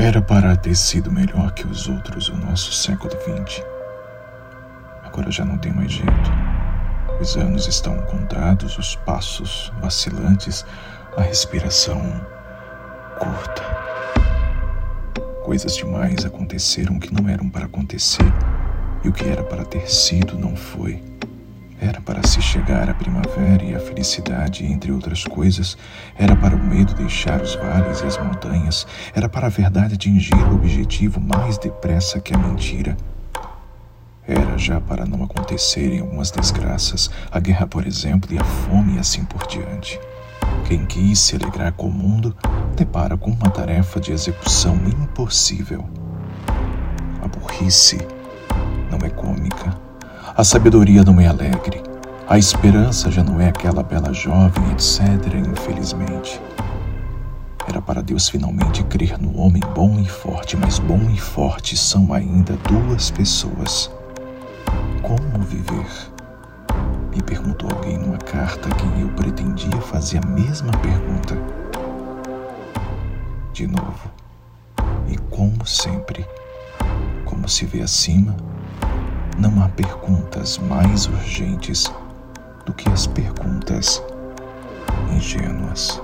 Era para ter sido melhor que os outros o nosso século XX. Agora já não tem mais jeito. Os anos estão contados, os passos vacilantes, a respiração curta. Coisas demais aconteceram que não eram para acontecer, e o que era para ter sido não foi. Era para se chegar à primavera e à felicidade, entre outras coisas. Era para o medo deixar os vales e as montanhas. Era para a verdade atingir o objetivo mais depressa que a mentira. Era já para não acontecerem algumas desgraças, a guerra, por exemplo, e a fome e assim por diante. Quem quis se alegrar com o mundo depara com uma tarefa de execução impossível. A burrice não é cômica a sabedoria não é alegre. A esperança já não é aquela bela jovem, etc., infelizmente. Era para Deus finalmente crer no homem bom e forte, mas bom e forte são ainda duas pessoas. Como viver? Me perguntou alguém numa carta que eu pretendia fazer a mesma pergunta. De novo, e como sempre, como se vê acima, não há perguntas mais urgentes do que as perguntas ingênuas.